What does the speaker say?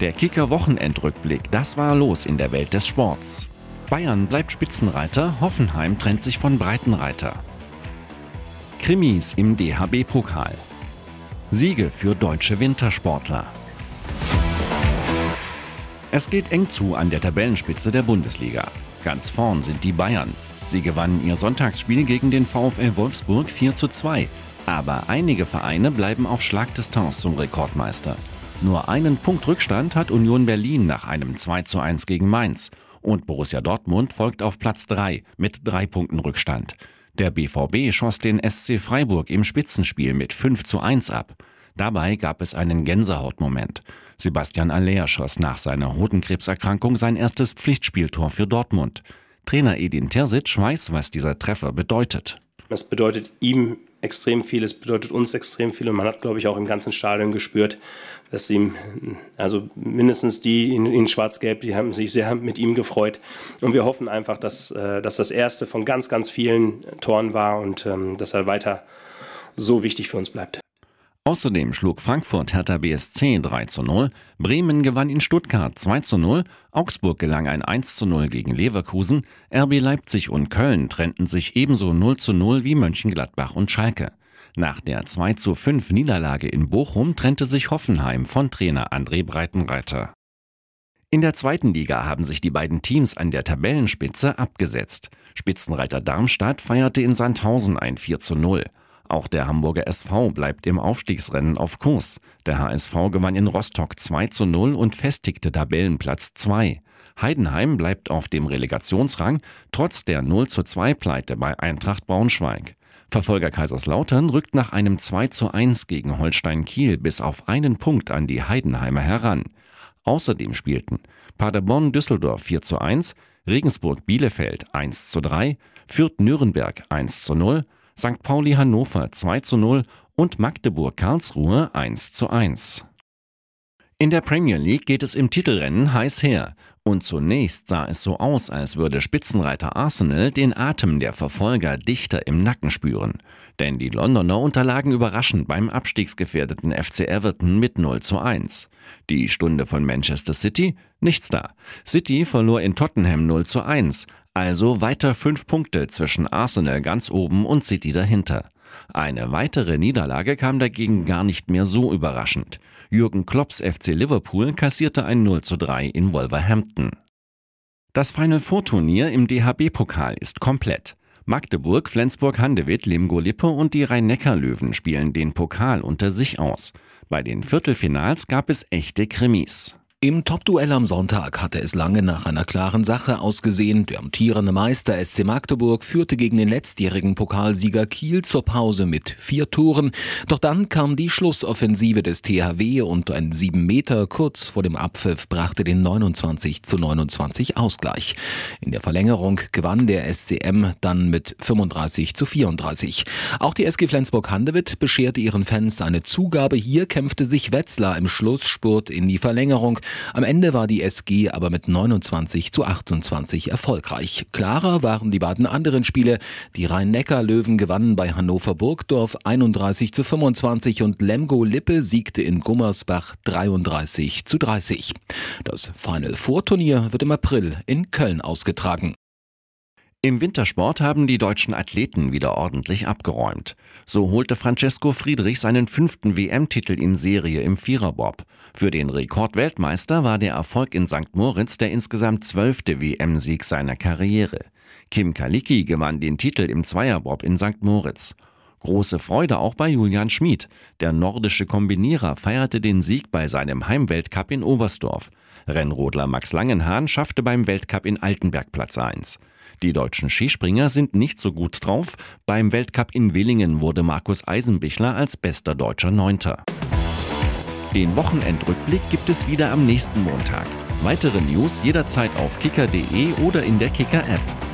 Der Kicker-Wochenendrückblick, das war los in der Welt des Sports. Bayern bleibt Spitzenreiter, Hoffenheim trennt sich von Breitenreiter. Krimis im DHB-Pokal. Siege für deutsche Wintersportler. Es geht eng zu an der Tabellenspitze der Bundesliga. Ganz vorn sind die Bayern. Sie gewannen ihr Sonntagsspiel gegen den VfL Wolfsburg 4 zu 2. Aber einige Vereine bleiben auf Schlagdistanz zum Rekordmeister. Nur einen Punkt Rückstand hat Union Berlin nach einem 2 zu 1 gegen Mainz. Und Borussia Dortmund folgt auf Platz 3 mit drei Punkten Rückstand. Der BVB schoss den SC Freiburg im Spitzenspiel mit 5 zu 1 ab. Dabei gab es einen Gänsehautmoment. Sebastian Aller schoss nach seiner Hodenkrebserkrankung sein erstes Pflichtspieltor für Dortmund. Trainer Edin Terzic weiß, was dieser Treffer bedeutet. Es bedeutet ihm extrem viel, es bedeutet uns extrem viel und man hat, glaube ich, auch im ganzen Stadion gespürt, dass ihm, also mindestens die in, in Schwarz-Gelb, die haben sich sehr mit ihm gefreut und wir hoffen einfach, dass, äh, dass das erste von ganz, ganz vielen Toren war und ähm, dass er weiter so wichtig für uns bleibt. Außerdem schlug Frankfurt Hertha BSC 3 zu 0, Bremen gewann in Stuttgart 2 zu 0, Augsburg gelang ein 1 zu 0 gegen Leverkusen, RB Leipzig und Köln trennten sich ebenso 0 zu 0 wie Mönchengladbach und Schalke. Nach der 2 zu 5 Niederlage in Bochum trennte sich Hoffenheim von Trainer André Breitenreiter. In der zweiten Liga haben sich die beiden Teams an der Tabellenspitze abgesetzt. Spitzenreiter Darmstadt feierte in Sandhausen ein 4 zu 0. Auch der Hamburger SV bleibt im Aufstiegsrennen auf Kurs. Der HSV gewann in Rostock 2 zu 0 und festigte Tabellenplatz 2. Heidenheim bleibt auf dem Relegationsrang, trotz der 0 zu 2 Pleite bei Eintracht Braunschweig. Verfolger Kaiserslautern rückt nach einem 2 zu 1 gegen Holstein Kiel bis auf einen Punkt an die Heidenheimer heran. Außerdem spielten Paderborn Düsseldorf 4 zu 1, Regensburg Bielefeld 1 zu 3, Fürth Nürnberg 1 zu 0, St. Pauli Hannover 2 zu 0 und Magdeburg Karlsruhe 1 zu 1. In der Premier League geht es im Titelrennen heiß her. Und zunächst sah es so aus, als würde Spitzenreiter Arsenal den Atem der Verfolger dichter im Nacken spüren. Denn die Londoner unterlagen überraschend beim abstiegsgefährdeten FC Everton mit 0 zu 1. Die Stunde von Manchester City? Nichts da. City verlor in Tottenham 0 zu 1. Also weiter fünf Punkte zwischen Arsenal ganz oben und City dahinter. Eine weitere Niederlage kam dagegen gar nicht mehr so überraschend. Jürgen Klopps FC Liverpool kassierte ein 0 zu 3 in Wolverhampton. Das Final Four Turnier im DHB-Pokal ist komplett. Magdeburg, Flensburg-Handewitt, Limgo-Lippe und die Rhein-Neckar-Löwen spielen den Pokal unter sich aus. Bei den Viertelfinals gab es echte Krimis. Im Topduell am Sonntag hatte es lange nach einer klaren Sache ausgesehen. Der amtierende Meister SC Magdeburg führte gegen den letztjährigen Pokalsieger Kiel zur Pause mit vier Toren. Doch dann kam die Schlussoffensive des THW und ein sieben Meter kurz vor dem Abpfiff brachte den 29 zu 29 Ausgleich. In der Verlängerung gewann der SCM dann mit 35 zu 34. Auch die SG Flensburg-Handewitt bescherte ihren Fans eine Zugabe. Hier kämpfte sich Wetzlar im Schlussspurt in die Verlängerung. Am Ende war die SG aber mit 29 zu 28 erfolgreich. Klarer waren die beiden anderen Spiele. Die Rhein-Neckar-Löwen gewannen bei Hannover Burgdorf 31 zu 25 und Lemgo Lippe siegte in Gummersbach 33 zu 30. Das Final Four Turnier wird im April in Köln ausgetragen. Im Wintersport haben die deutschen Athleten wieder ordentlich abgeräumt. So holte Francesco Friedrich seinen fünften WM-Titel in Serie im Viererbob. Für den Rekordweltmeister war der Erfolg in St. Moritz der insgesamt zwölfte WM-Sieg seiner Karriere. Kim Kalicki gewann den Titel im Zweierbob in St. Moritz. Große Freude auch bei Julian Schmid. Der nordische Kombinierer feierte den Sieg bei seinem Heimweltcup in Oberstdorf. Rennrodler Max Langenhahn schaffte beim Weltcup in Altenberg Platz 1. Die deutschen Skispringer sind nicht so gut drauf. Beim Weltcup in Willingen wurde Markus Eisenbichler als bester deutscher Neunter. Den Wochenendrückblick gibt es wieder am nächsten Montag. Weitere News jederzeit auf kicker.de oder in der Kicker-App.